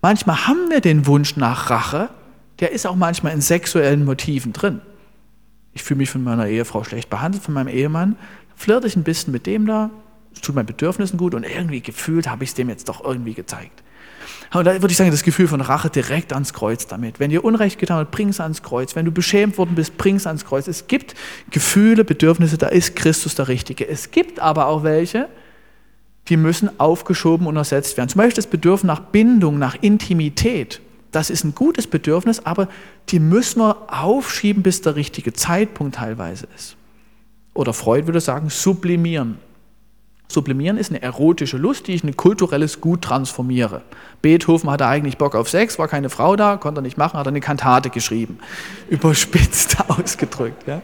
Manchmal haben wir den Wunsch nach Rache, der ist auch manchmal in sexuellen Motiven drin. Ich fühle mich von meiner Ehefrau schlecht behandelt, von meinem Ehemann, flirte ich ein bisschen mit dem da, es tut meinen Bedürfnissen gut und irgendwie gefühlt habe ich es dem jetzt doch irgendwie gezeigt. Und da würde ich sagen, das Gefühl von Rache direkt ans Kreuz damit. Wenn dir Unrecht getan wird, bring es ans Kreuz. Wenn du beschämt worden bist, bring es ans Kreuz. Es gibt Gefühle, Bedürfnisse, da ist Christus der Richtige. Es gibt aber auch welche, die müssen aufgeschoben und ersetzt werden. Zum Beispiel das Bedürfnis nach Bindung, nach Intimität. Das ist ein gutes Bedürfnis, aber die müssen wir aufschieben, bis der richtige Zeitpunkt teilweise ist. Oder Freud würde sagen, sublimieren. Sublimieren ist eine erotische Lust, die ich in ein kulturelles Gut transformiere. Beethoven hatte eigentlich Bock auf Sex, war keine Frau da, konnte er nicht machen, hat eine Kantate geschrieben. Überspitzt ausgedrückt. Ja.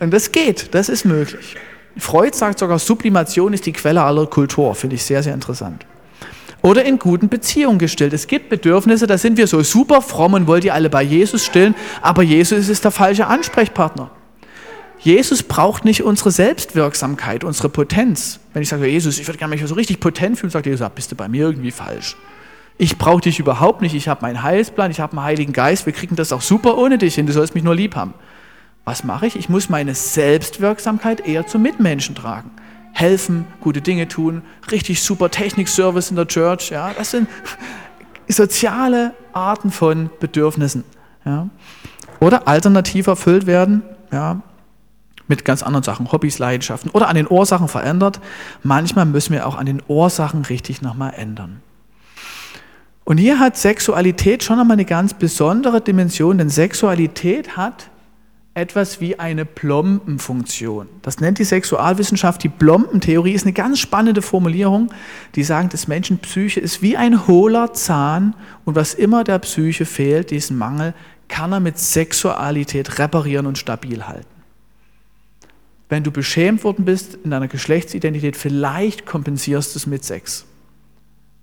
Und das geht, das ist möglich. Freud sagt sogar, Sublimation ist die Quelle aller Kultur. Finde ich sehr, sehr interessant. Oder in guten Beziehungen gestillt. Es gibt Bedürfnisse, da sind wir so super fromm und wollen die alle bei Jesus stillen, aber Jesus ist der falsche Ansprechpartner. Jesus braucht nicht unsere Selbstwirksamkeit, unsere Potenz. Wenn ich sage, Jesus, ich würde gerne mich so richtig potent fühlen, sagt Jesus, bist du bei mir irgendwie falsch. Ich brauche dich überhaupt nicht, ich habe meinen Heilsplan, ich habe einen Heiligen Geist, wir kriegen das auch super ohne dich hin, du sollst mich nur lieb haben. Was mache ich? Ich muss meine Selbstwirksamkeit eher zum Mitmenschen tragen. Helfen, gute Dinge tun, richtig super Technikservice in der Church. Ja, das sind soziale Arten von Bedürfnissen. Ja. Oder alternativ erfüllt werden, ja, mit ganz anderen Sachen, Hobbys, Leidenschaften oder an den Ursachen verändert. Manchmal müssen wir auch an den Ursachen richtig nochmal ändern. Und hier hat Sexualität schon nochmal eine ganz besondere Dimension, denn Sexualität hat etwas wie eine Plombenfunktion. Das nennt die Sexualwissenschaft die Plombentheorie, ist eine ganz spannende Formulierung, die sagen, das Menschenpsyche ist wie ein hohler Zahn und was immer der Psyche fehlt, diesen Mangel, kann er mit Sexualität reparieren und stabil halten. Wenn du beschämt worden bist in deiner Geschlechtsidentität, vielleicht kompensierst du es mit Sex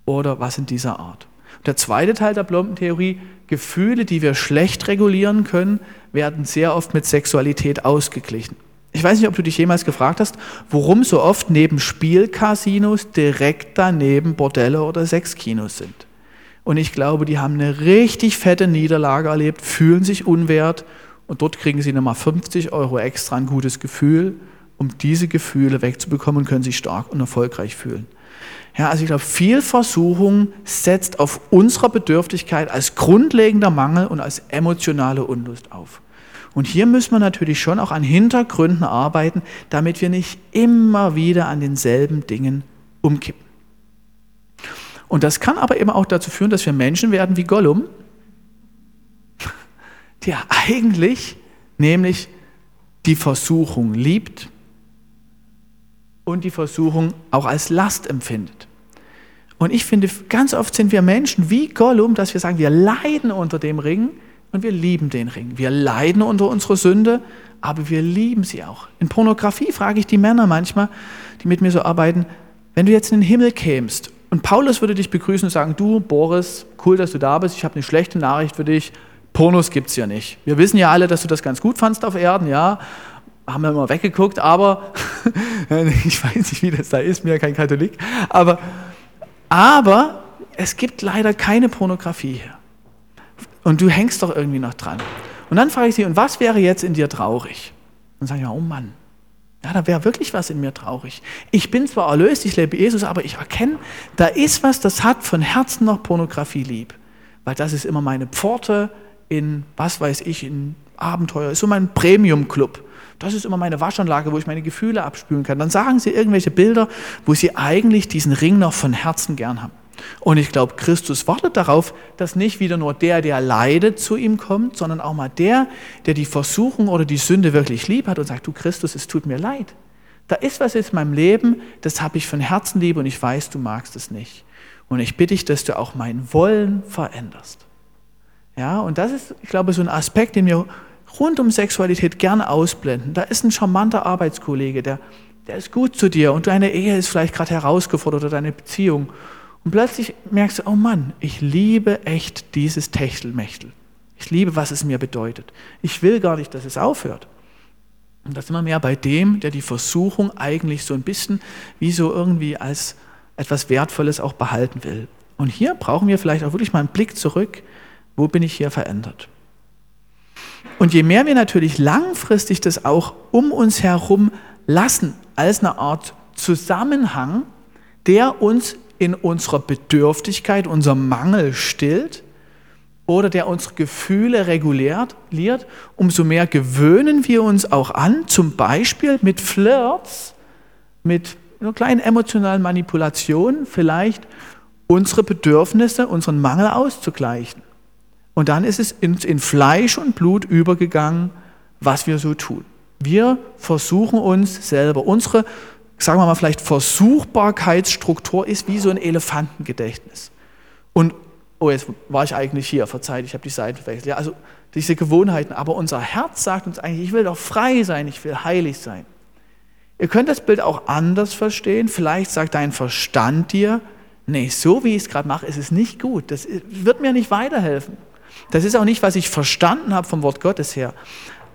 oder was in dieser Art. Der zweite Teil der Plombentheorie, Gefühle, die wir schlecht regulieren können, werden sehr oft mit Sexualität ausgeglichen. Ich weiß nicht, ob du dich jemals gefragt hast, warum so oft neben Spielcasinos direkt daneben Bordelle oder Sexkinos sind. Und ich glaube, die haben eine richtig fette Niederlage erlebt, fühlen sich unwert und dort kriegen sie nochmal 50 Euro extra ein gutes Gefühl, um diese Gefühle wegzubekommen und können sich stark und erfolgreich fühlen. Ja, also ich glaube, viel Versuchung setzt auf unserer Bedürftigkeit als grundlegender Mangel und als emotionale Unlust auf. Und hier müssen wir natürlich schon auch an Hintergründen arbeiten, damit wir nicht immer wieder an denselben Dingen umkippen. Und das kann aber eben auch dazu führen, dass wir Menschen werden wie Gollum, der eigentlich nämlich die Versuchung liebt und die Versuchung auch als Last empfindet. Und ich finde, ganz oft sind wir Menschen wie Gollum, dass wir sagen, wir leiden unter dem Ring und wir lieben den Ring. Wir leiden unter unserer Sünde, aber wir lieben sie auch. In Pornografie frage ich die Männer manchmal, die mit mir so arbeiten, wenn du jetzt in den Himmel kämst und Paulus würde dich begrüßen und sagen, du Boris, cool, dass du da bist, ich habe eine schlechte Nachricht für dich, Pornos gibt es ja nicht. Wir wissen ja alle, dass du das ganz gut fandst auf Erden, ja, haben wir immer weggeguckt, aber ich weiß nicht, wie das da ist, mir kein Katholik, aber, aber es gibt leider keine Pornografie hier. Und du hängst doch irgendwie noch dran. Und dann frage ich sie, und was wäre jetzt in dir traurig? Dann sage ich, oh Mann, ja, da wäre wirklich was in mir traurig. Ich bin zwar erlöst, ich lebe Jesus, aber ich erkenne, da ist was, das hat von Herzen noch Pornografie lieb. Weil das ist immer meine Pforte in, was weiß ich, in Abenteuer, ist so mein Premium-Club Das ist immer meine Waschanlage, wo ich meine Gefühle abspülen kann. Dann sagen sie irgendwelche Bilder, wo sie eigentlich diesen Ring noch von Herzen gern haben. Und ich glaube, Christus wartet darauf, dass nicht wieder nur der, der leidet, zu ihm kommt, sondern auch mal der, der die Versuchung oder die Sünde wirklich lieb hat und sagt, du Christus, es tut mir leid. Da ist was in meinem Leben, das habe ich von Herzen lieb und ich weiß, du magst es nicht. Und ich bitte dich, dass du auch mein Wollen veränderst. Ja, und das ist, ich glaube, so ein Aspekt, den wir rund um Sexualität gerne ausblenden. Da ist ein charmanter Arbeitskollege, der, der ist gut zu dir und deine Ehe ist vielleicht gerade herausgefordert oder deine Beziehung. Und plötzlich merkst du, oh Mann, ich liebe echt dieses Techtelmechtel. Ich liebe, was es mir bedeutet. Ich will gar nicht, dass es aufhört. Und das immer mehr bei dem, der die Versuchung eigentlich so ein bisschen wie so irgendwie als etwas Wertvolles auch behalten will. Und hier brauchen wir vielleicht auch wirklich mal einen Blick zurück, wo bin ich hier verändert. Und je mehr wir natürlich langfristig das auch um uns herum lassen, als eine Art Zusammenhang, der uns in unserer Bedürftigkeit, unser Mangel stillt oder der unsere Gefühle reguliert, umso mehr gewöhnen wir uns auch an, zum Beispiel mit Flirts, mit einer kleinen emotionalen Manipulation vielleicht unsere Bedürfnisse, unseren Mangel auszugleichen. Und dann ist es in, Fleisch und Blut übergegangen, was wir so tun. Wir versuchen uns selber, unsere sagen wir mal vielleicht Versuchbarkeitsstruktur ist wie so ein Elefantengedächtnis. Und, oh, jetzt war ich eigentlich hier, verzeiht, ich habe die Seite verwechselt. Ja, also diese Gewohnheiten, aber unser Herz sagt uns eigentlich, ich will doch frei sein, ich will heilig sein. Ihr könnt das Bild auch anders verstehen. Vielleicht sagt dein Verstand dir, nee, so wie ich es gerade mache, ist es nicht gut. Das wird mir nicht weiterhelfen. Das ist auch nicht, was ich verstanden habe vom Wort Gottes her.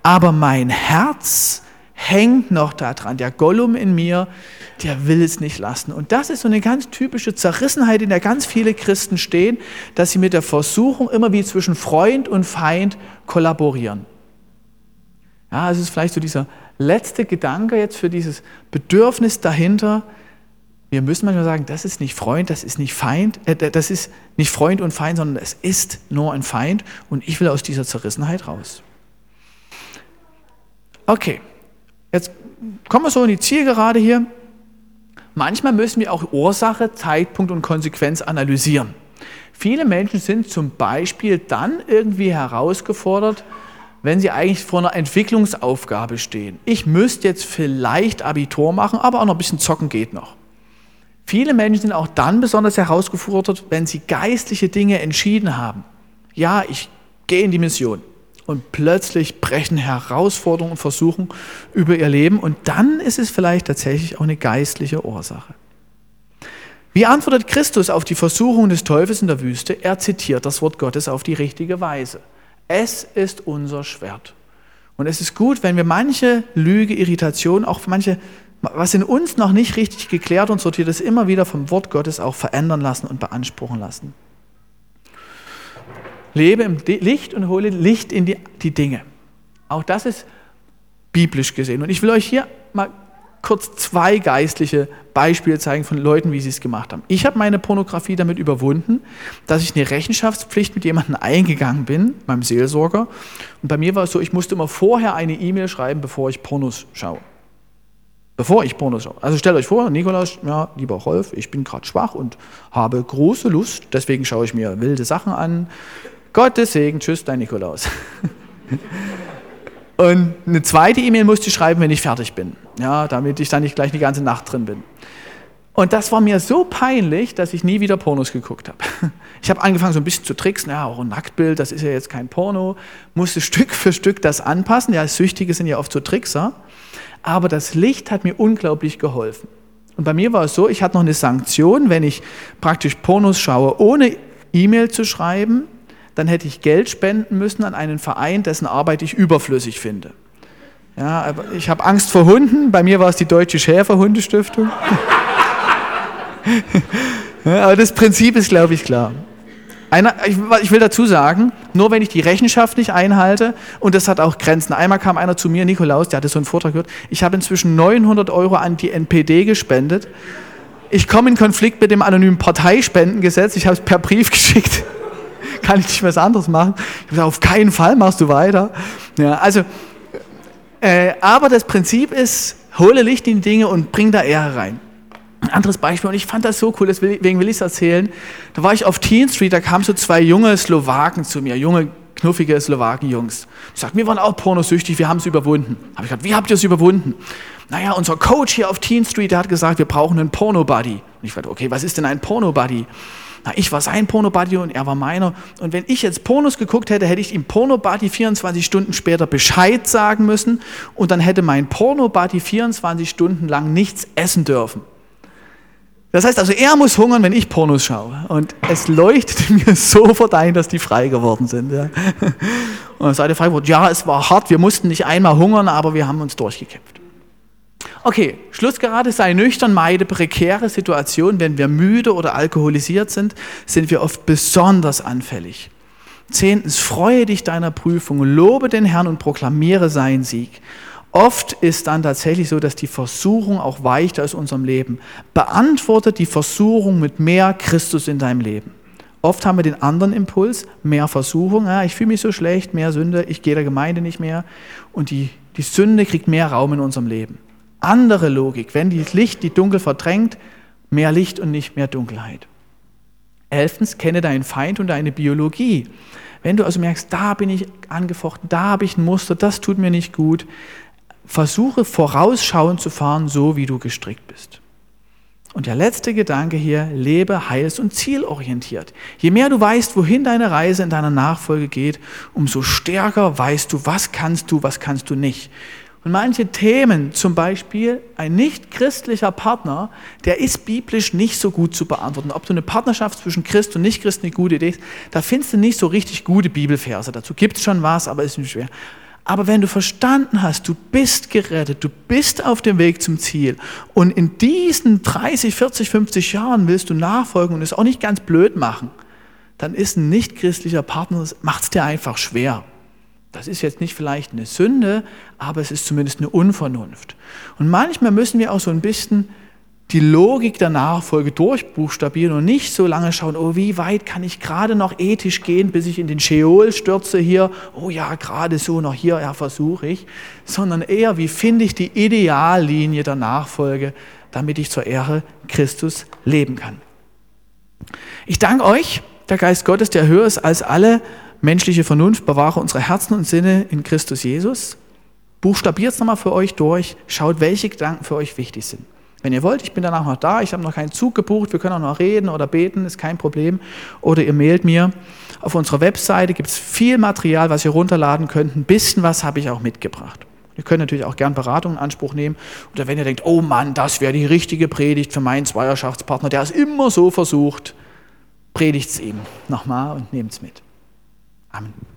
Aber mein Herz hängt noch daran. Der Gollum in mir, der will es nicht lassen. Und das ist so eine ganz typische Zerrissenheit, in der ganz viele Christen stehen, dass sie mit der Versuchung immer wie zwischen Freund und Feind kollaborieren. Ja, es ist vielleicht so dieser letzte Gedanke jetzt für dieses Bedürfnis dahinter. Wir müssen manchmal sagen, das ist nicht Freund, das ist nicht Feind, äh, das ist nicht Freund und Feind, sondern es ist nur ein Feind und ich will aus dieser Zerrissenheit raus. Okay, Jetzt kommen wir so in die Zielgerade hier. Manchmal müssen wir auch Ursache, Zeitpunkt und Konsequenz analysieren. Viele Menschen sind zum Beispiel dann irgendwie herausgefordert, wenn sie eigentlich vor einer Entwicklungsaufgabe stehen. Ich müsste jetzt vielleicht Abitur machen, aber auch noch ein bisschen zocken geht noch. Viele Menschen sind auch dann besonders herausgefordert, wenn sie geistliche Dinge entschieden haben. Ja, ich gehe in die Mission und plötzlich brechen Herausforderungen und Versuchen über ihr Leben und dann ist es vielleicht tatsächlich auch eine geistliche Ursache. Wie antwortet Christus auf die Versuchung des Teufels in der Wüste? Er zitiert das Wort Gottes auf die richtige Weise. Es ist unser Schwert. Und es ist gut, wenn wir manche Lüge, Irritation, auch manche, was in uns noch nicht richtig geklärt und sortiert ist, immer wieder vom Wort Gottes auch verändern lassen und beanspruchen lassen. Lebe im Licht und hole Licht in die, die Dinge. Auch das ist biblisch gesehen. Und ich will euch hier mal kurz zwei geistliche Beispiele zeigen von Leuten, wie sie es gemacht haben. Ich habe meine Pornografie damit überwunden, dass ich eine Rechenschaftspflicht mit jemandem eingegangen bin, meinem Seelsorger. Und bei mir war es so, ich musste immer vorher eine E-Mail schreiben, bevor ich Pornos schaue. Bevor ich Pornos schaue. Also stellt euch vor, Nikolaus, ja, lieber Rolf, ich bin gerade schwach und habe große Lust, deswegen schaue ich mir wilde Sachen an, Gottes Segen, tschüss, dein Nikolaus. Und eine zweite E-Mail musste ich schreiben, wenn ich fertig bin, ja, damit ich dann nicht gleich die ganze Nacht drin bin. Und das war mir so peinlich, dass ich nie wieder Pornos geguckt habe. Ich habe angefangen, so ein bisschen zu tricksen, ja, auch ein Nacktbild, das ist ja jetzt kein Porno, musste Stück für Stück das anpassen. Ja, Süchtige sind ja oft so Trickser. Aber das Licht hat mir unglaublich geholfen. Und bei mir war es so, ich hatte noch eine Sanktion, wenn ich praktisch Pornos schaue, ohne E-Mail zu schreiben, dann hätte ich Geld spenden müssen an einen Verein, dessen Arbeit ich überflüssig finde. Ja, aber ich habe Angst vor Hunden. Bei mir war es die Deutsche Schäferhundestiftung. aber das Prinzip ist, glaube ich, klar. Einer, ich, ich, will dazu sagen, nur wenn ich die Rechenschaft nicht einhalte, und das hat auch Grenzen. Einmal kam einer zu mir, Nikolaus, der hatte so einen Vortrag gehört, ich habe inzwischen 900 Euro an die NPD gespendet. Ich komme in Konflikt mit dem anonymen Parteispendengesetz, ich habe es per Brief geschickt kann ich nicht was anderes machen? Ich habe gesagt, auf keinen Fall machst du weiter. Ja, also Äh, aber das Prinzip ist, hole Licht in die Dinge und bring da Ehre rein. Ein anderes Beispiel, und ich fand das so cool, deswegen will ich es erzählen. Da war ich auf Teen Street, da kamen so zwei junge Slowaken zu mir, junge, knuffige Slowaken-Jungs. Die sagten, wir waren auch pornosüchtig, wir haben es überwunden. Habe ich gesagt, wie habt ihr es überwunden? Naja, unser Coach hier auf Teen Street, der hat gesagt, wir brauchen einen Porno-Buddy. Und ich fragte, okay, was ist denn ein Porno-Buddy? Na, ich war sein Pornobuddy und er war meiner. Und wenn ich jetzt Pornos geguckt hätte, hätte ich ihm Pornobuddy 24 Stunden später Bescheid sagen müssen und dann hätte mein Pornobuddy 24 Stunden lang nichts essen dürfen. Das heißt also, er muss hungern, wenn ich Pornos schaue. Und es leuchtete mir sofort ein, dass die frei geworden sind. Ja. Und dann sagte Freiburg, ja, es war hart, wir mussten nicht einmal hungern, aber wir haben uns durchgekämpft. Okay, Schlussgerade, sei nüchtern, meide prekäre Situationen. Wenn wir müde oder alkoholisiert sind, sind wir oft besonders anfällig. Zehntens, freue dich deiner Prüfung, lobe den Herrn und proklamiere seinen Sieg. Oft ist dann tatsächlich so, dass die Versuchung auch weicht aus unserem Leben. Beantworte die Versuchung mit mehr Christus in deinem Leben. Oft haben wir den anderen Impuls, mehr Versuchung, ja, ich fühle mich so schlecht, mehr Sünde, ich gehe der Gemeinde nicht mehr. Und die, die Sünde kriegt mehr Raum in unserem Leben andere Logik. Wenn das Licht die Dunkel verdrängt, mehr Licht und nicht mehr Dunkelheit. Elftens, kenne deinen Feind und deine Biologie. Wenn du also merkst, da bin ich angefochten, da habe ich ein Muster, das tut mir nicht gut, versuche vorausschauend zu fahren, so wie du gestrickt bist. Und der letzte Gedanke hier, lebe heils- und zielorientiert. Je mehr du weißt, wohin deine Reise in deiner Nachfolge geht, umso stärker weißt du, was kannst du, was kannst du nicht. Und manche Themen, zum Beispiel ein nicht christlicher Partner, der ist biblisch nicht so gut zu beantworten. Ob du eine Partnerschaft zwischen Christ und Nicht-Christ eine gute Idee ist, da findest du nicht so richtig gute Bibelverse. Dazu gibt es schon was, aber ist nicht schwer. Aber wenn du verstanden hast, du bist gerettet, du bist auf dem Weg zum Ziel und in diesen 30, 40, 50 Jahren willst du nachfolgen und es auch nicht ganz blöd machen, dann ist ein nicht-christlicher Partner, macht es dir einfach schwer. Das ist jetzt nicht vielleicht eine Sünde, aber es ist zumindest eine Unvernunft. Und manchmal müssen wir auch so ein bisschen die Logik der Nachfolge durchbuchstabieren und nicht so lange schauen, oh, wie weit kann ich gerade noch ethisch gehen, bis ich in den Scheol stürze hier, oh ja, gerade so noch hier, ja, versuche ich, sondern eher, wie finde ich die Ideallinie der Nachfolge, damit ich zur Ehre Christus leben kann. Ich danke euch, der Geist Gottes, der höher ist als alle menschliche Vernunft, bewahre unsere Herzen und Sinne in Christus Jesus. Buchstabiert es nochmal für euch durch, schaut, welche Gedanken für euch wichtig sind. Wenn ihr wollt, ich bin danach noch da, ich habe noch keinen Zug gebucht, wir können auch noch reden oder beten, ist kein Problem. Oder ihr mailt mir. Auf unserer Webseite gibt es viel Material, was ihr runterladen könnt. Ein bisschen was habe ich auch mitgebracht. Ihr könnt natürlich auch gern Beratung in Anspruch nehmen. Oder wenn ihr denkt, oh Mann, das wäre die richtige Predigt für meinen Zweierschaftspartner, der es immer so versucht, predigt es ihm nochmal und nehmt es mit. Amen.